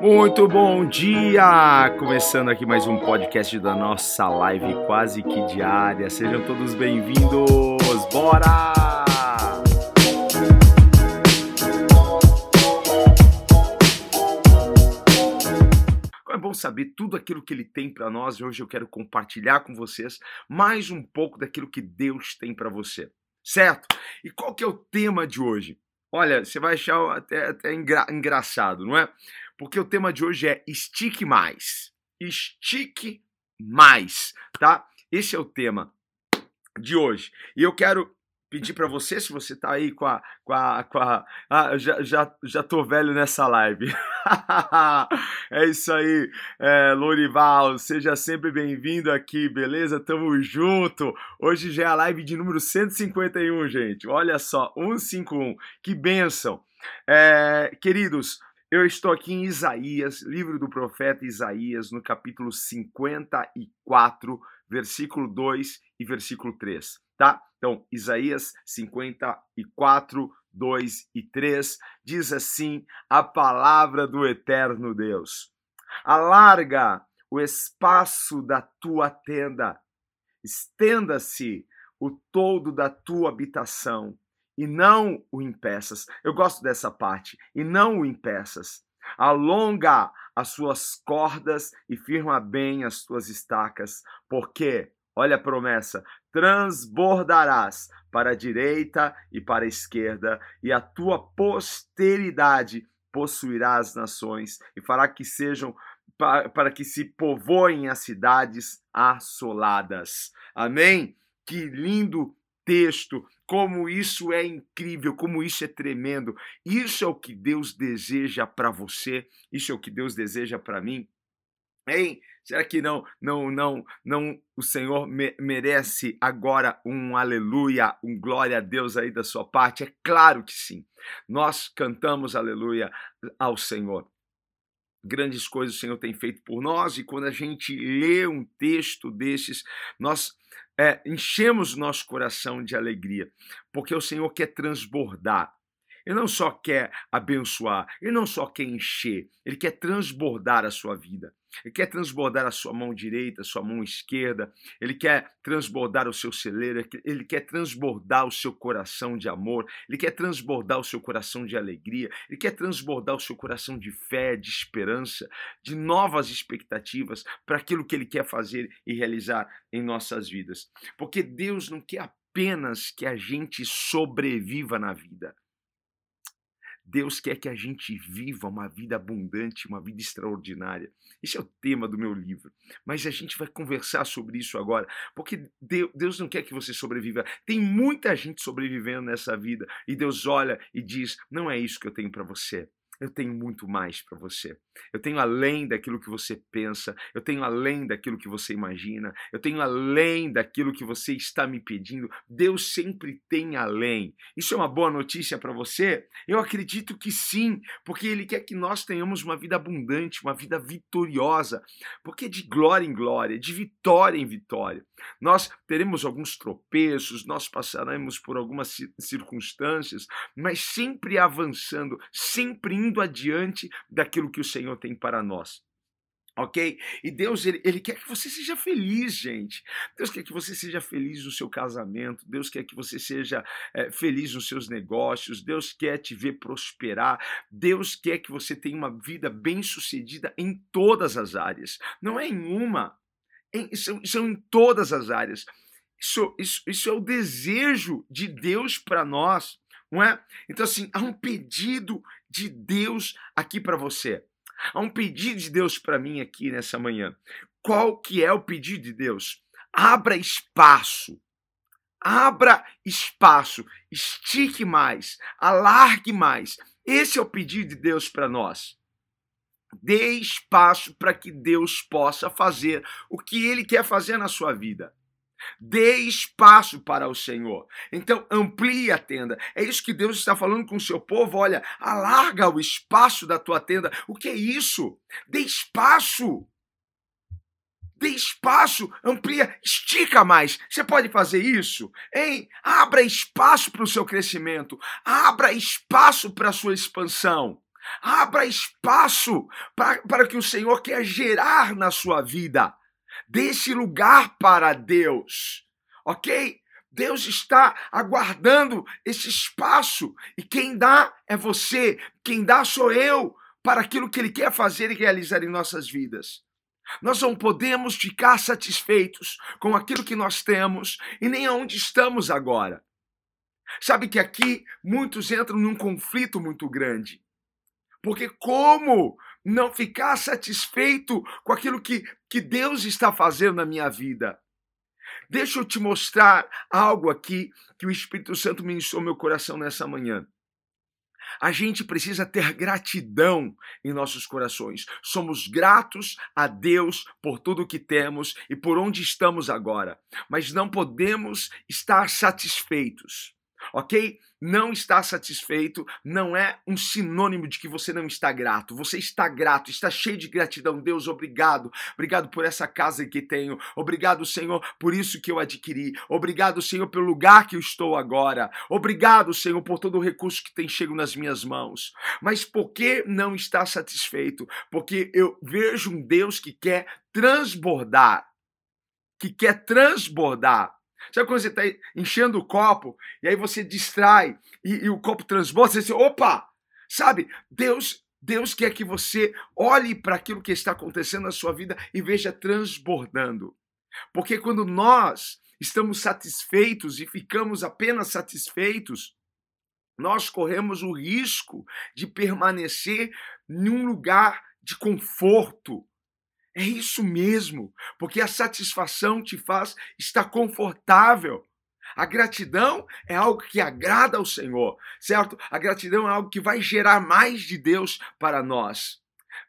Muito bom dia! Começando aqui mais um podcast da nossa live quase que diária. Sejam todos bem-vindos! Bora! É bom saber tudo aquilo que ele tem para nós e hoje eu quero compartilhar com vocês mais um pouco daquilo que Deus tem para você. Certo? E qual que é o tema de hoje? Olha, você vai achar até, até engra engraçado, não é? porque o tema de hoje é estique mais. Estique mais, tá? Esse é o tema de hoje. E eu quero pedir para você, se você tá aí com a. Com a, com a ah, já, já, já tô velho nessa live. é isso aí, é, Lorival, seja sempre bem-vindo aqui, beleza? Tamo junto. Hoje já é a live de número 151, gente. Olha só, 151. Que benção. É, queridos, eu estou aqui em Isaías, livro do profeta Isaías, no capítulo 54, versículo 2 e versículo 3, tá? Então, Isaías 54, 2 e 3 diz assim: a palavra do eterno Deus. Alarga o espaço da tua tenda, estenda-se o todo da tua habitação e não o impeças. Eu gosto dessa parte. E não o impeças. Alonga as suas cordas e firma bem as tuas estacas, porque, olha a promessa, transbordarás para a direita e para a esquerda, e a tua posteridade possuirá as nações e fará que sejam para que se povoem as cidades assoladas. Amém? Que lindo texto, como isso é incrível, como isso é tremendo. Isso é o que Deus deseja para você, isso é o que Deus deseja para mim. Hein? Será que não, não, não, não o Senhor me, merece agora um aleluia, um glória a Deus aí da sua parte? É claro que sim. Nós cantamos aleluia ao Senhor. Grandes coisas o Senhor tem feito por nós, e quando a gente lê um texto desses, nós é, enchemos nosso coração de alegria, porque o Senhor quer transbordar. Ele não só quer abençoar, ele não só quer encher, ele quer transbordar a sua vida. Ele quer transbordar a sua mão direita, a sua mão esquerda, ele quer transbordar o seu celeiro, ele quer transbordar o seu coração de amor, ele quer transbordar o seu coração de alegria, ele quer transbordar o seu coração de fé, de esperança, de novas expectativas para aquilo que ele quer fazer e realizar em nossas vidas. Porque Deus não quer apenas que a gente sobreviva na vida. Deus quer que a gente viva uma vida abundante, uma vida extraordinária. Esse é o tema do meu livro. Mas a gente vai conversar sobre isso agora, porque Deus não quer que você sobreviva. Tem muita gente sobrevivendo nessa vida e Deus olha e diz: "Não é isso que eu tenho para você eu tenho muito mais para você. Eu tenho além daquilo que você pensa, eu tenho além daquilo que você imagina, eu tenho além daquilo que você está me pedindo. Deus sempre tem além. Isso é uma boa notícia para você? Eu acredito que sim, porque Ele quer que nós tenhamos uma vida abundante, uma vida vitoriosa, porque de glória em glória, de vitória em vitória. Nós teremos alguns tropeços, nós passaremos por algumas circunstâncias, mas sempre avançando, sempre indo adiante daquilo que o Senhor tem para nós. Ok? E Deus, ele, ele, quer que você seja feliz, gente. Deus quer que você seja feliz no seu casamento. Deus quer que você seja é, feliz nos seus negócios. Deus quer te ver prosperar. Deus quer que você tenha uma vida bem-sucedida em todas as áreas. Não é em uma, em, são, são em todas as áreas. Isso, isso, isso é o desejo de Deus para nós não é? Então, assim, há um pedido de Deus aqui para você. Há um pedido de Deus para mim aqui nessa manhã. Qual que é o pedido de Deus? Abra espaço. Abra espaço, estique mais, alargue mais. Esse é o pedido de Deus para nós. Dê espaço para que Deus possa fazer o que Ele quer fazer na sua vida. Dê espaço para o Senhor. Então, amplie a tenda. É isso que Deus está falando com o seu povo. Olha, alarga o espaço da tua tenda. O que é isso? Dê espaço. Dê espaço, amplia, estica mais. Você pode fazer isso? Hein? Abra espaço para o seu crescimento. Abra espaço para a sua expansão. Abra espaço para, para que o Senhor quer gerar na sua vida. Desse lugar para Deus, ok? Deus está aguardando esse espaço e quem dá é você, quem dá sou eu para aquilo que Ele quer fazer e realizar em nossas vidas. Nós não podemos ficar satisfeitos com aquilo que nós temos e nem aonde estamos agora. Sabe que aqui muitos entram num conflito muito grande. Porque como não ficar satisfeito com aquilo que, que Deus está fazendo na minha vida? Deixa eu te mostrar algo aqui que o Espírito Santo ministrou meu coração nessa manhã. A gente precisa ter gratidão em nossos corações. Somos gratos a Deus por tudo que temos e por onde estamos agora, mas não podemos estar satisfeitos ok? Não estar satisfeito não é um sinônimo de que você não está grato. Você está grato, está cheio de gratidão. Deus, obrigado. Obrigado por essa casa que tenho. Obrigado, Senhor, por isso que eu adquiri. Obrigado, Senhor, pelo lugar que eu estou agora. Obrigado, Senhor, por todo o recurso que tem chego nas minhas mãos. Mas por que não está satisfeito? Porque eu vejo um Deus que quer transbordar. Que quer transbordar Sabe quando você está enchendo o copo e aí você distrai e, e o copo transborda, você diz, opa! Sabe, Deus, Deus quer que você olhe para aquilo que está acontecendo na sua vida e veja transbordando. Porque quando nós estamos satisfeitos e ficamos apenas satisfeitos, nós corremos o risco de permanecer em um lugar de conforto, é isso mesmo, porque a satisfação te faz estar confortável. A gratidão é algo que agrada ao Senhor, certo? A gratidão é algo que vai gerar mais de Deus para nós.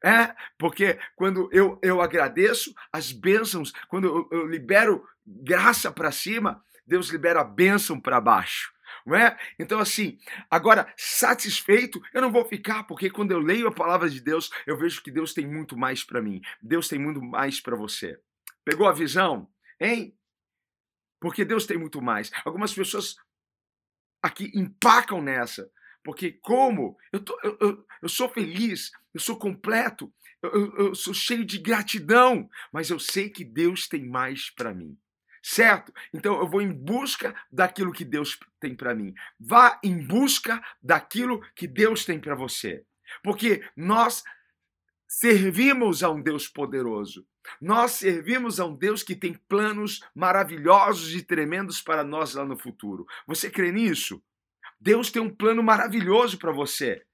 É, porque quando eu, eu agradeço as bênçãos, quando eu, eu libero graça para cima, Deus libera a bênção para baixo não é? Então, assim, agora, satisfeito, eu não vou ficar, porque quando eu leio a palavra de Deus, eu vejo que Deus tem muito mais para mim. Deus tem muito mais para você. Pegou a visão? Hein? Porque Deus tem muito mais. Algumas pessoas aqui empacam nessa. Porque como? Eu, tô, eu, eu, eu sou feliz, eu sou completo, eu, eu sou cheio de gratidão, mas eu sei que Deus tem mais para mim certo? Então eu vou em busca daquilo que Deus tem para mim. Vá em busca daquilo que Deus tem para você. Porque nós servimos a um Deus poderoso. Nós servimos a um Deus que tem planos maravilhosos e tremendos para nós lá no futuro. Você crê nisso? Deus tem um plano maravilhoso para você.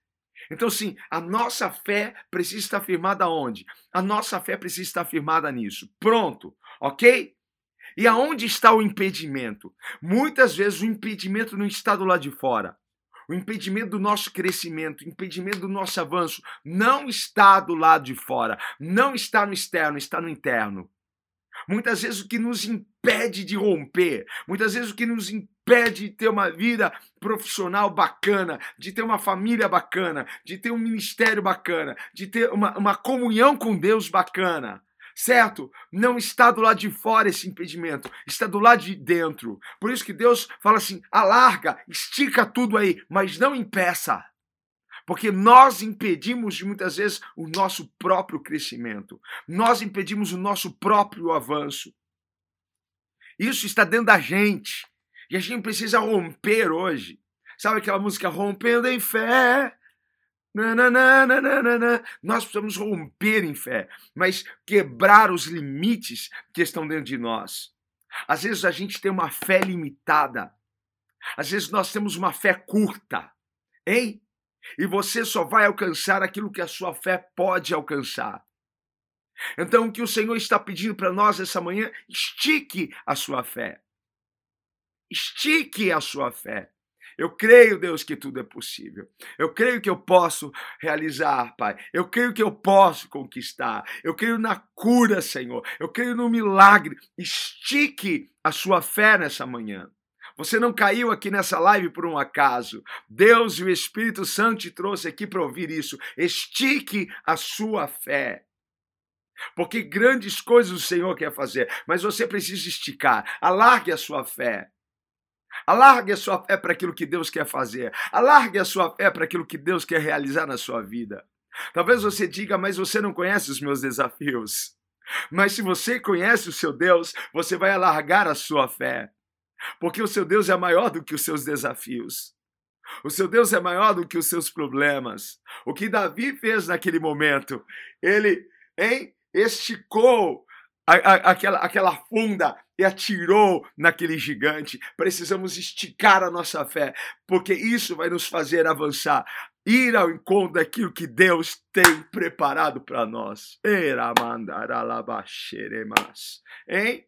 Então, sim, a nossa fé precisa estar firmada onde? A nossa fé precisa estar firmada nisso. Pronto, ok? E aonde está o impedimento? Muitas vezes o impedimento não está do lado de fora. O impedimento do nosso crescimento, o impedimento do nosso avanço não está do lado de fora, não está no externo, está no interno. Muitas vezes o que nos impede de romper, muitas vezes o que nos impede de ter uma vida profissional bacana, de ter uma família bacana, de ter um ministério bacana, de ter uma, uma comunhão com Deus bacana, certo? Não está do lado de fora esse impedimento, está do lado de dentro. Por isso que Deus fala assim: alarga, estica tudo aí, mas não impeça. Porque nós impedimos muitas vezes o nosso próprio crescimento, nós impedimos o nosso próprio avanço. Isso está dentro da gente e a gente precisa romper hoje. Sabe aquela música Rompendo em Fé? Nós precisamos romper em fé, mas quebrar os limites que estão dentro de nós. Às vezes a gente tem uma fé limitada. Às vezes nós temos uma fé curta. Hein? E você só vai alcançar aquilo que a sua fé pode alcançar. Então, o que o Senhor está pedindo para nós essa manhã, estique a sua fé. Estique a sua fé. Eu creio, Deus, que tudo é possível. Eu creio que eu posso realizar, Pai. Eu creio que eu posso conquistar. Eu creio na cura, Senhor. Eu creio no milagre. Estique a sua fé nessa manhã. Você não caiu aqui nessa live por um acaso. Deus e o Espírito Santo te trouxe aqui para ouvir isso. Estique a sua fé. Porque grandes coisas o Senhor quer fazer, mas você precisa esticar. Alargue a sua fé. Alargue a sua fé para aquilo que Deus quer fazer. Alargue a sua fé para aquilo que Deus quer realizar na sua vida. Talvez você diga, mas você não conhece os meus desafios. Mas se você conhece o seu Deus, você vai alargar a sua fé. Porque o seu Deus é maior do que os seus desafios. O seu Deus é maior do que os seus problemas. O que Davi fez naquele momento, ele hein, esticou a, a, aquela, aquela funda e atirou naquele gigante. Precisamos esticar a nossa fé, porque isso vai nos fazer avançar. Ir ao encontro daquilo que Deus tem preparado para nós. Hein?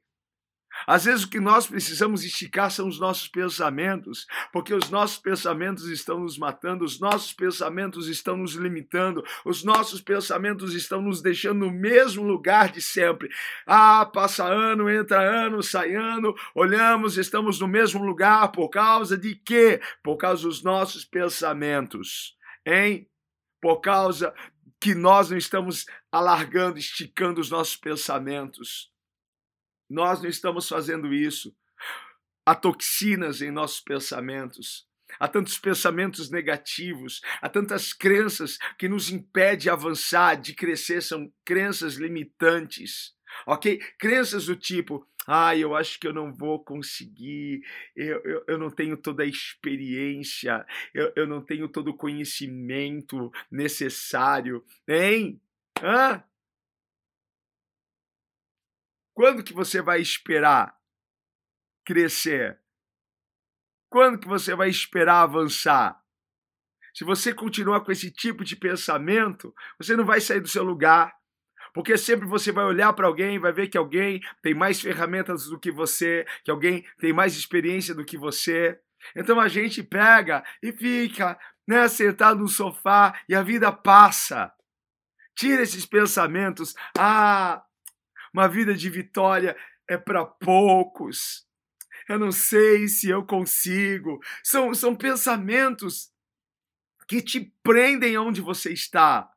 Às vezes o que nós precisamos esticar são os nossos pensamentos, porque os nossos pensamentos estão nos matando, os nossos pensamentos estão nos limitando, os nossos pensamentos estão nos deixando no mesmo lugar de sempre. Ah, passa ano, entra ano, sai ano, olhamos, estamos no mesmo lugar por causa de quê? Por causa dos nossos pensamentos, hein? Por causa que nós não estamos alargando, esticando os nossos pensamentos. Nós não estamos fazendo isso. Há toxinas em nossos pensamentos. Há tantos pensamentos negativos, há tantas crenças que nos impedem de avançar, de crescer, são crenças limitantes, ok? Crenças do tipo, ah, eu acho que eu não vou conseguir, eu, eu, eu não tenho toda a experiência, eu, eu não tenho todo o conhecimento necessário, hein? Hã? Quando que você vai esperar crescer? Quando que você vai esperar avançar? Se você continuar com esse tipo de pensamento, você não vai sair do seu lugar. Porque sempre você vai olhar para alguém, vai ver que alguém tem mais ferramentas do que você, que alguém tem mais experiência do que você. Então a gente pega e fica né, sentado no sofá e a vida passa. Tira esses pensamentos. Ah, uma vida de vitória é para poucos. Eu não sei se eu consigo. São, são pensamentos que te prendem onde você está.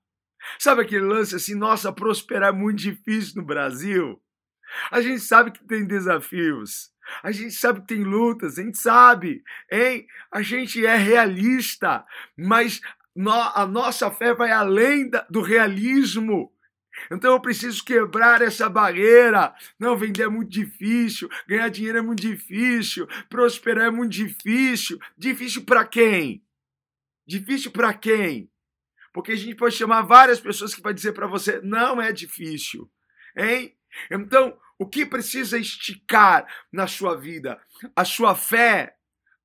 Sabe aquele lance assim, nossa, prosperar é muito difícil no Brasil? A gente sabe que tem desafios. A gente sabe que tem lutas, a gente sabe, hein? A gente é realista, mas a nossa fé vai além do realismo. Então eu preciso quebrar essa barreira. Não, vender é muito difícil, ganhar dinheiro é muito difícil, prosperar é muito difícil. Difícil para quem? Difícil para quem? Porque a gente pode chamar várias pessoas que vai dizer para você, não é difícil. Hein? Então, o que precisa esticar na sua vida? A sua fé,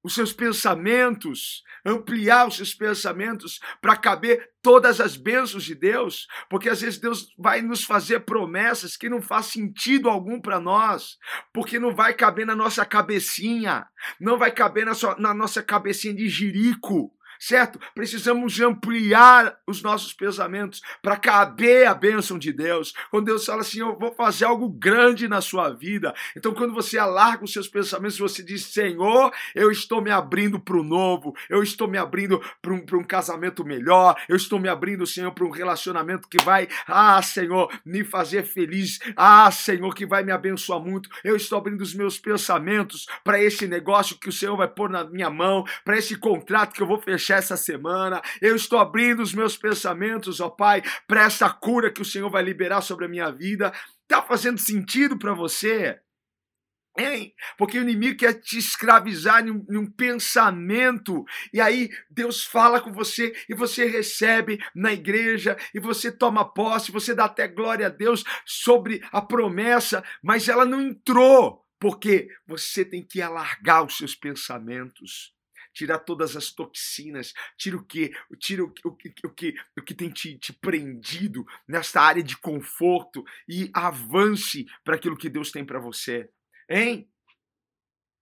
os seus pensamentos, ampliar os seus pensamentos para caber todas as bênçãos de Deus, porque às vezes Deus vai nos fazer promessas que não faz sentido algum para nós, porque não vai caber na nossa cabecinha, não vai caber na, sua, na nossa cabecinha de jirico certo? Precisamos ampliar os nossos pensamentos para caber a bênção de Deus. Quando Deus fala assim, eu vou fazer algo grande na sua vida. Então, quando você alarga os seus pensamentos, você diz, Senhor, eu estou me abrindo para o novo, eu estou me abrindo para um, um casamento melhor, eu estou me abrindo, Senhor, para um relacionamento que vai, ah, Senhor, me fazer feliz, ah, Senhor, que vai me abençoar muito. Eu estou abrindo os meus pensamentos para esse negócio que o Senhor vai pôr na minha mão, para esse contrato que eu vou fechar essa semana. Eu estou abrindo os meus pensamentos, ó Pai, para essa cura que o Senhor vai liberar sobre a minha vida. Tá fazendo sentido para você? Hein? Porque o inimigo quer te escravizar um, em um, pensamento, e aí Deus fala com você, e você recebe na igreja, e você toma posse, você dá até glória a Deus sobre a promessa, mas ela não entrou, porque você tem que alargar os seus pensamentos tirar todas as toxinas, tira o que, tira o, o, o, que, o que tem te, te prendido nesta área de conforto e avance para aquilo que Deus tem para você. Hein?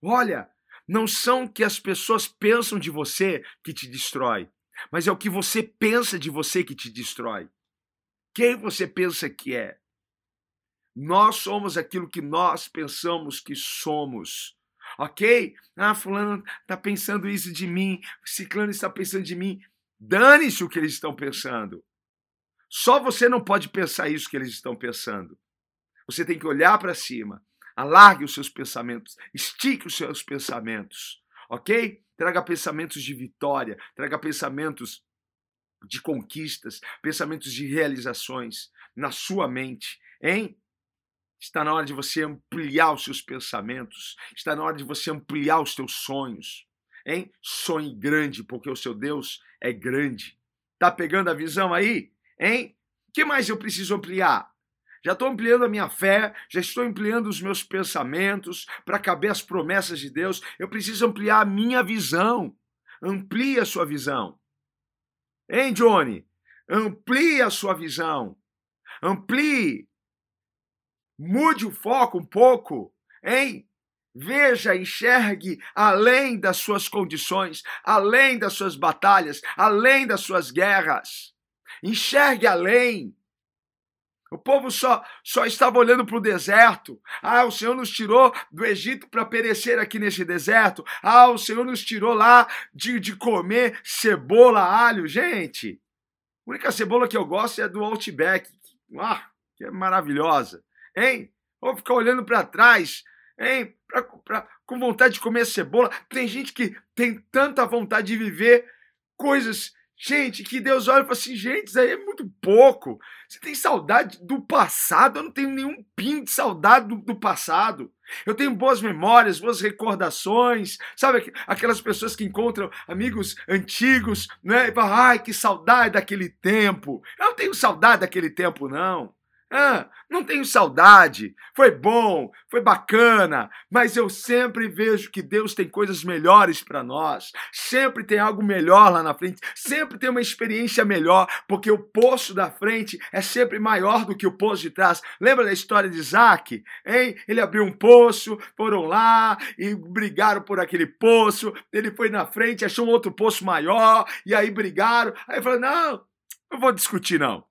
Olha, não são que as pessoas pensam de você que te destrói, mas é o que você pensa de você que te destrói. Quem você pensa que é? Nós somos aquilo que nós pensamos que somos ok? Ah, fulano está pensando isso de mim, ciclano está pensando de mim. Dane-se o que eles estão pensando. Só você não pode pensar isso que eles estão pensando. Você tem que olhar para cima, alargue os seus pensamentos, estique os seus pensamentos, ok? Traga pensamentos de vitória, traga pensamentos de conquistas, pensamentos de realizações na sua mente, hein? Está na hora de você ampliar os seus pensamentos, está na hora de você ampliar os seus sonhos, hein? Sonhe grande, porque o seu Deus é grande. Tá pegando a visão aí? Hein? O que mais eu preciso ampliar? Já estou ampliando a minha fé, já estou ampliando os meus pensamentos para caber as promessas de Deus. Eu preciso ampliar a minha visão. Amplie a sua visão. Hein, Johnny? Amplie a sua visão. Amplie. Mude o foco um pouco, hein? Veja, enxergue além das suas condições, além das suas batalhas, além das suas guerras. Enxergue além. O povo só, só estava olhando para o deserto. Ah, o Senhor nos tirou do Egito para perecer aqui nesse deserto. Ah, o Senhor nos tirou lá de, de comer cebola, alho. Gente, a única cebola que eu gosto é do Outback. Ah, que é maravilhosa. Hein? Vou ficar olhando para trás, hein? Pra, pra, com vontade de comer cebola. Tem gente que tem tanta vontade de viver coisas Gente, que Deus olha e fala assim: gente, isso aí é muito pouco. Você tem saudade do passado? Eu não tenho nenhum pin de saudade do, do passado. Eu tenho boas memórias, boas recordações, sabe? Aquelas pessoas que encontram amigos antigos, né? E falam, ai, que saudade daquele tempo. Eu não tenho saudade daquele tempo, não. Ah, não tenho saudade. Foi bom, foi bacana, mas eu sempre vejo que Deus tem coisas melhores para nós. Sempre tem algo melhor lá na frente, sempre tem uma experiência melhor, porque o poço da frente é sempre maior do que o poço de trás. Lembra da história de Isaac? Hein? Ele abriu um poço, foram lá e brigaram por aquele poço. Ele foi na frente, achou um outro poço maior, e aí brigaram. Aí falou: não, não vou discutir, não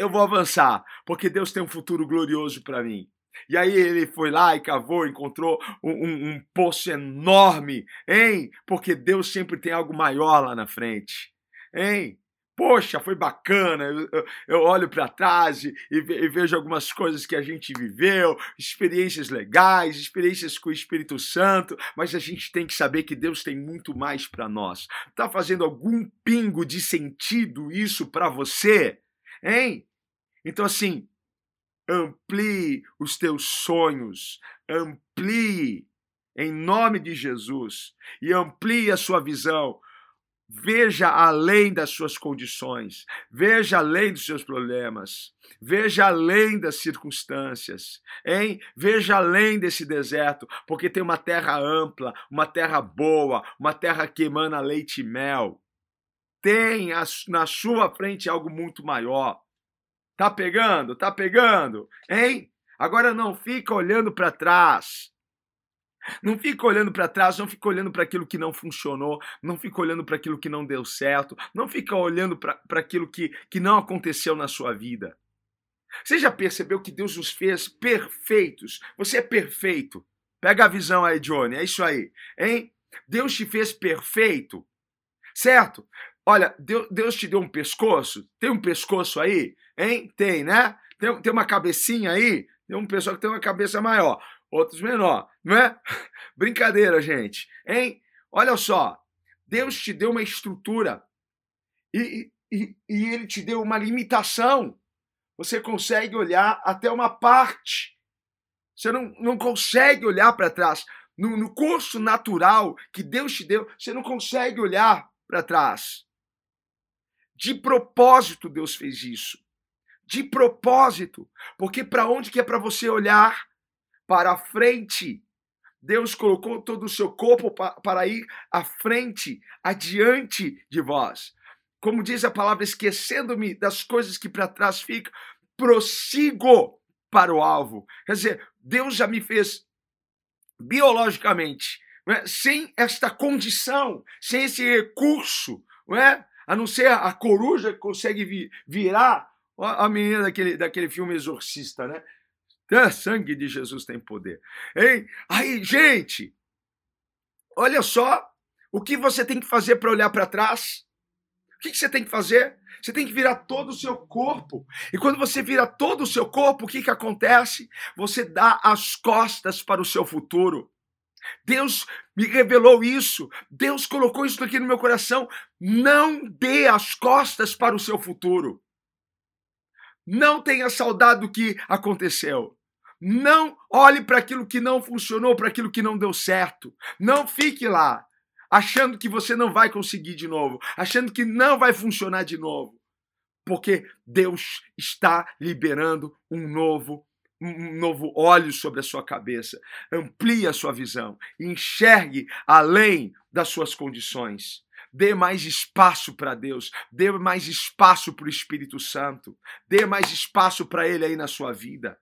eu vou avançar, porque Deus tem um futuro glorioso para mim. E aí ele foi lá e cavou, encontrou um, um, um, poço enorme, hein? Porque Deus sempre tem algo maior lá na frente, hein? Poxa, foi bacana. Eu, eu, eu olho para trás e, e, vejo algumas coisas que a gente viveu, experiências legais, experiências com o Espírito Santo, mas a gente tem que saber que Deus tem muito mais para nós. Tá fazendo algum pingo de sentido isso para você? Hein? Então, assim, amplie os teus sonhos, amplie em nome de Jesus e amplie a sua visão. Veja além das suas condições, veja além dos seus problemas, veja além das circunstâncias, hein? Veja além desse deserto, porque tem uma terra ampla, uma terra boa, uma terra que emana leite e mel. Tem na sua frente algo muito maior. Tá pegando? Tá pegando? Hein? Agora não fica olhando para trás. Não fica olhando para trás, não fica olhando para aquilo que não funcionou, não fica olhando para aquilo que não deu certo, não fica olhando para aquilo que, que não aconteceu na sua vida. Você já percebeu que Deus nos fez perfeitos? Você é perfeito. Pega a visão aí, Johnny, é isso aí, hein? Deus te fez perfeito, certo? Olha, Deus, te deu um pescoço, tem um pescoço aí? Hein? Tem, né? Tem, tem uma cabecinha aí, tem um pessoal que tem uma cabeça maior, outros menor, não é? Brincadeira, gente. Hein? Olha só, Deus te deu uma estrutura e, e, e ele te deu uma limitação. Você consegue olhar até uma parte. Você não, não consegue olhar para trás. No, no curso natural que Deus te deu, você não consegue olhar para trás. De propósito, Deus fez isso de propósito, porque para onde que é para você olhar? Para a frente. Deus colocou todo o seu corpo para ir à frente, adiante de vós. Como diz a palavra, esquecendo-me das coisas que para trás ficam, prossigo para o alvo. Quer dizer, Deus já me fez biologicamente, é? sem esta condição, sem esse recurso, não é? a não ser a coruja que consegue virar a menina daquele, daquele filme Exorcista, né? O sangue de Jesus tem poder. Hein? Aí, gente, olha só o que você tem que fazer para olhar para trás. O que, que você tem que fazer? Você tem que virar todo o seu corpo. E quando você vira todo o seu corpo, o que, que acontece? Você dá as costas para o seu futuro. Deus me revelou isso. Deus colocou isso aqui no meu coração. Não dê as costas para o seu futuro. Não tenha saudade do que aconteceu. Não olhe para aquilo que não funcionou, para aquilo que não deu certo. Não fique lá achando que você não vai conseguir de novo, achando que não vai funcionar de novo. Porque Deus está liberando um novo um novo óleo sobre a sua cabeça. Amplie a sua visão. Enxergue além das suas condições. Dê mais espaço para Deus, dê mais espaço para o Espírito Santo, dê mais espaço para Ele aí na sua vida.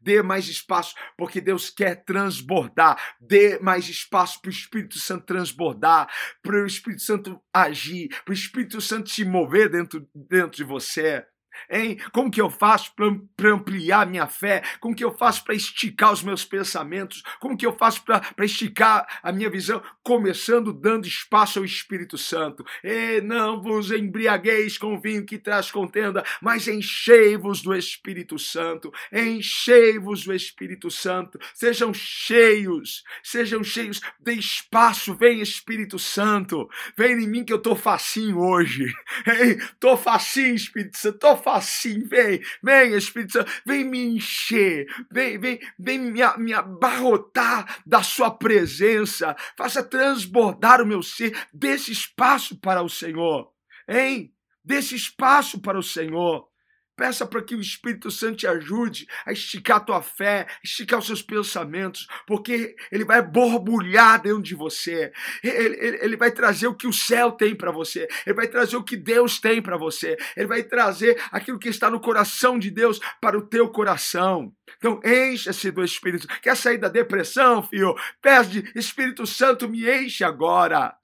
Dê mais espaço, porque Deus quer transbordar. Dê mais espaço para o Espírito Santo transbordar, para o Espírito Santo agir, para o Espírito Santo se mover dentro, dentro de você. Hein? Como que eu faço para ampliar minha fé? Como que eu faço para esticar os meus pensamentos? Como que eu faço para esticar a minha visão? Começando dando espaço ao Espírito Santo. E não vos embriagueis com vinho que traz contenda, mas enchei-vos do Espírito Santo. Enchei-vos do Espírito Santo. Sejam cheios, sejam cheios. Dê espaço, vem Espírito Santo. Vem em mim que eu tô facinho hoje. Hein? Tô facinho, Espírito Santo. Tô facinho, vem, vem Espírito Santo, vem me encher, vem, vem, vem me, me abarrotar da sua presença, faça transbordar o meu ser, desse espaço para o Senhor, hein? Desse espaço para o Senhor. Peça para que o Espírito Santo te ajude a esticar a tua fé, esticar os seus pensamentos, porque ele vai borbulhar dentro de você. Ele, ele, ele vai trazer o que o céu tem para você. Ele vai trazer o que Deus tem para você. Ele vai trazer aquilo que está no coração de Deus para o teu coração. Então, encha-se do Espírito. Quer sair da depressão, filho? Pede, Espírito Santo, me enche agora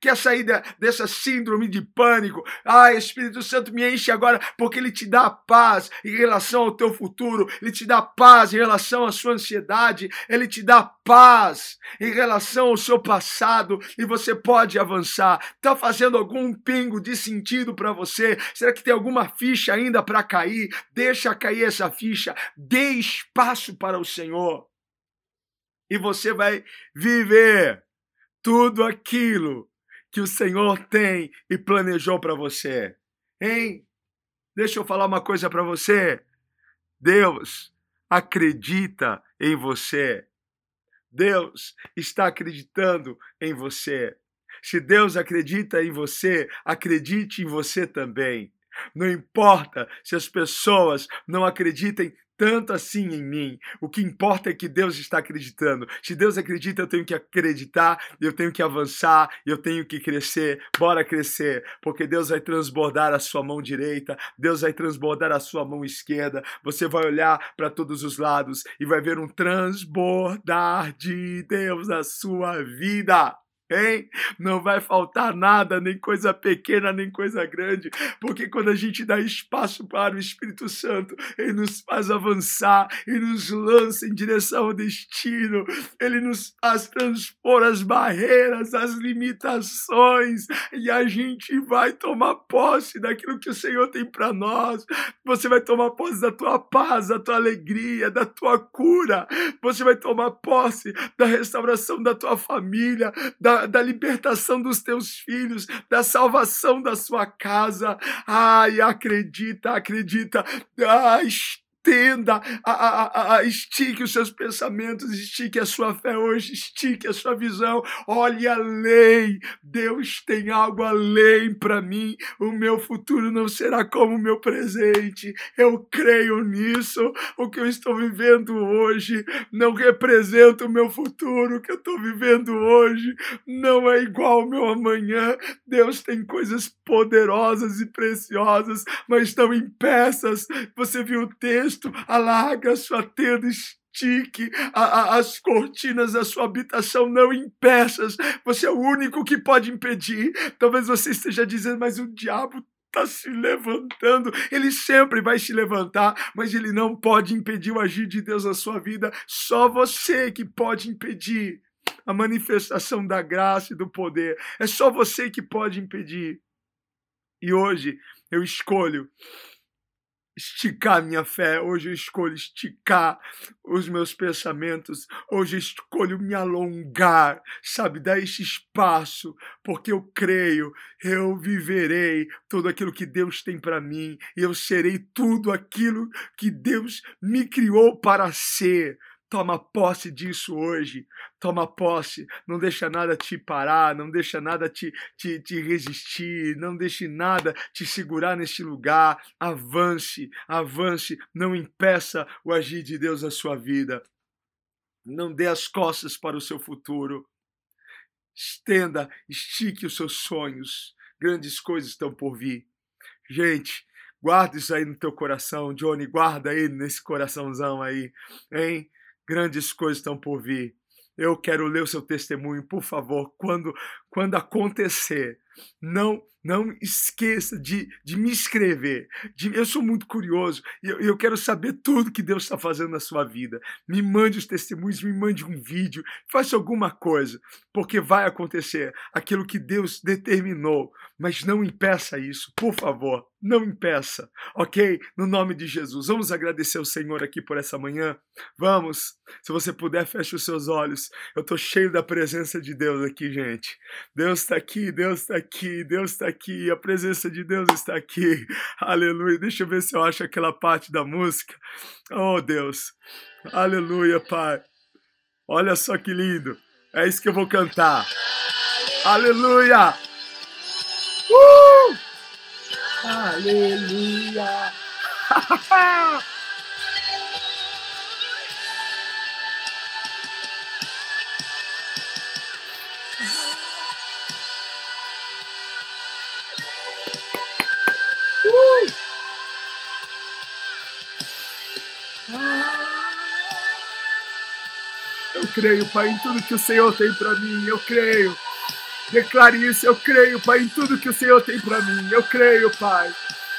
quer sair de, dessa síndrome de pânico. Ah, Espírito Santo me enche agora, porque Ele te dá paz em relação ao teu futuro, Ele te dá paz em relação à sua ansiedade, Ele te dá paz em relação ao seu passado e você pode avançar. Está fazendo algum pingo de sentido para você? Será que tem alguma ficha ainda para cair? Deixa cair essa ficha, dê espaço para o Senhor. E você vai viver tudo aquilo que o Senhor tem e planejou para você. Hein? Deixa eu falar uma coisa para você. Deus acredita em você. Deus está acreditando em você. Se Deus acredita em você, acredite em você também. Não importa se as pessoas não acreditem tanto assim em mim. O que importa é que Deus está acreditando. Se Deus acredita, eu tenho que acreditar, eu tenho que avançar, eu tenho que crescer. Bora crescer, porque Deus vai transbordar a sua mão direita, Deus vai transbordar a sua mão esquerda. Você vai olhar para todos os lados e vai ver um transbordar de Deus na sua vida hein? Não vai faltar nada, nem coisa pequena, nem coisa grande, porque quando a gente dá espaço para o Espírito Santo, ele nos faz avançar, ele nos lança em direção ao destino, ele nos faz transpor as barreiras, as limitações, e a gente vai tomar posse daquilo que o Senhor tem para nós. Você vai tomar posse da tua paz, da tua alegria, da tua cura. Você vai tomar posse da restauração da tua família, da da, libertação dos teus filhos, da salvação da sua casa. Ai, acredita, acredita. Ai, entenda, a, a, a, estique os seus pensamentos, estique a sua fé hoje, estique a sua visão, olhe além. Deus tem algo além para mim. O meu futuro não será como o meu presente. Eu creio nisso. O que eu estou vivendo hoje não representa o meu futuro. O que eu estou vivendo hoje não é igual ao meu amanhã. Deus tem coisas poderosas e preciosas, mas estão em peças. Você viu o texto? Cristo, alarga a sua tenda, estique a, a, as cortinas da sua habitação, não em peças. Você é o único que pode impedir. Talvez você esteja dizendo, mas o diabo está se levantando, ele sempre vai se levantar, mas ele não pode impedir o agir de Deus na sua vida. Só você que pode impedir a manifestação da graça e do poder. É só você que pode impedir. E hoje eu escolho esticar minha fé, hoje eu escolho esticar os meus pensamentos, hoje eu escolho me alongar, sabe, dar esse espaço, porque eu creio, eu viverei tudo aquilo que Deus tem para mim, eu serei tudo aquilo que Deus me criou para ser. Toma posse disso hoje. Toma posse. Não deixa nada te parar, não deixa nada te, te, te resistir, não deixe nada te segurar neste lugar. Avance, avance. Não impeça o agir de Deus na sua vida. Não dê as costas para o seu futuro. Estenda, estique os seus sonhos. Grandes coisas estão por vir. Gente, guarda isso aí no teu coração, Johnny. Guarda aí nesse coraçãozão aí, hein? Grandes coisas estão por vir. Eu quero ler o seu testemunho, por favor, quando, quando acontecer. Não não esqueça de, de me escrever. De, eu sou muito curioso e eu, eu quero saber tudo que Deus está fazendo na sua vida. Me mande os testemunhos, me mande um vídeo, faça alguma coisa, porque vai acontecer aquilo que Deus determinou. Mas não impeça isso, por favor, não impeça, ok? No nome de Jesus. Vamos agradecer ao Senhor aqui por essa manhã. Vamos, se você puder, feche os seus olhos. Eu estou cheio da presença de Deus aqui, gente. Deus está aqui, Deus está aqui, Deus está aqui, a presença de Deus está aqui. Aleluia. Deixa eu ver se eu acho aquela parte da música. Oh, Deus. Aleluia, Pai. Olha só que lindo. É isso que eu vou cantar. Aleluia. Uh! Aleluia. creio, Pai, em tudo que o Senhor tem para mim. Eu creio. Declare isso. Eu creio, Pai, em tudo que o Senhor tem para mim. Eu creio, Pai.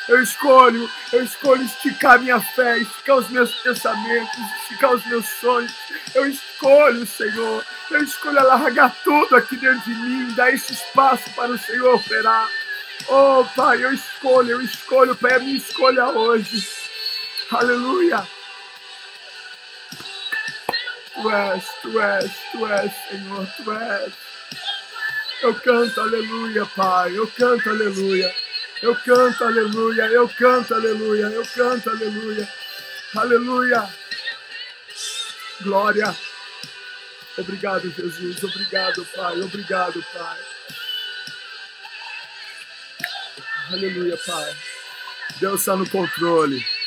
Eu escolho, eu escolho esticar minha fé, esticar os meus pensamentos, esticar os meus sonhos. Eu escolho, Senhor. Eu escolho largar tudo aqui dentro de mim, dar esse espaço para o Senhor operar. Oh, Pai, eu escolho, eu escolho, Pai, a minha escolha hoje. Aleluia. Tu és, tu és, tu és, Senhor, tu és. Eu canto aleluia, Pai, eu canto aleluia. Eu canto aleluia, eu canto aleluia, eu canto aleluia. Aleluia. Glória. Obrigado, Jesus. Obrigado, Pai. Obrigado, Pai. Aleluia, Pai. Deus está no controle.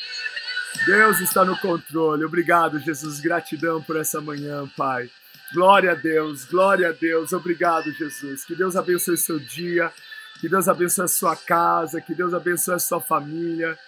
Deus está no controle. Obrigado, Jesus. Gratidão por essa manhã, Pai. Glória a Deus, glória a Deus. Obrigado, Jesus. Que Deus abençoe seu dia. Que Deus abençoe a sua casa. Que Deus abençoe a sua família.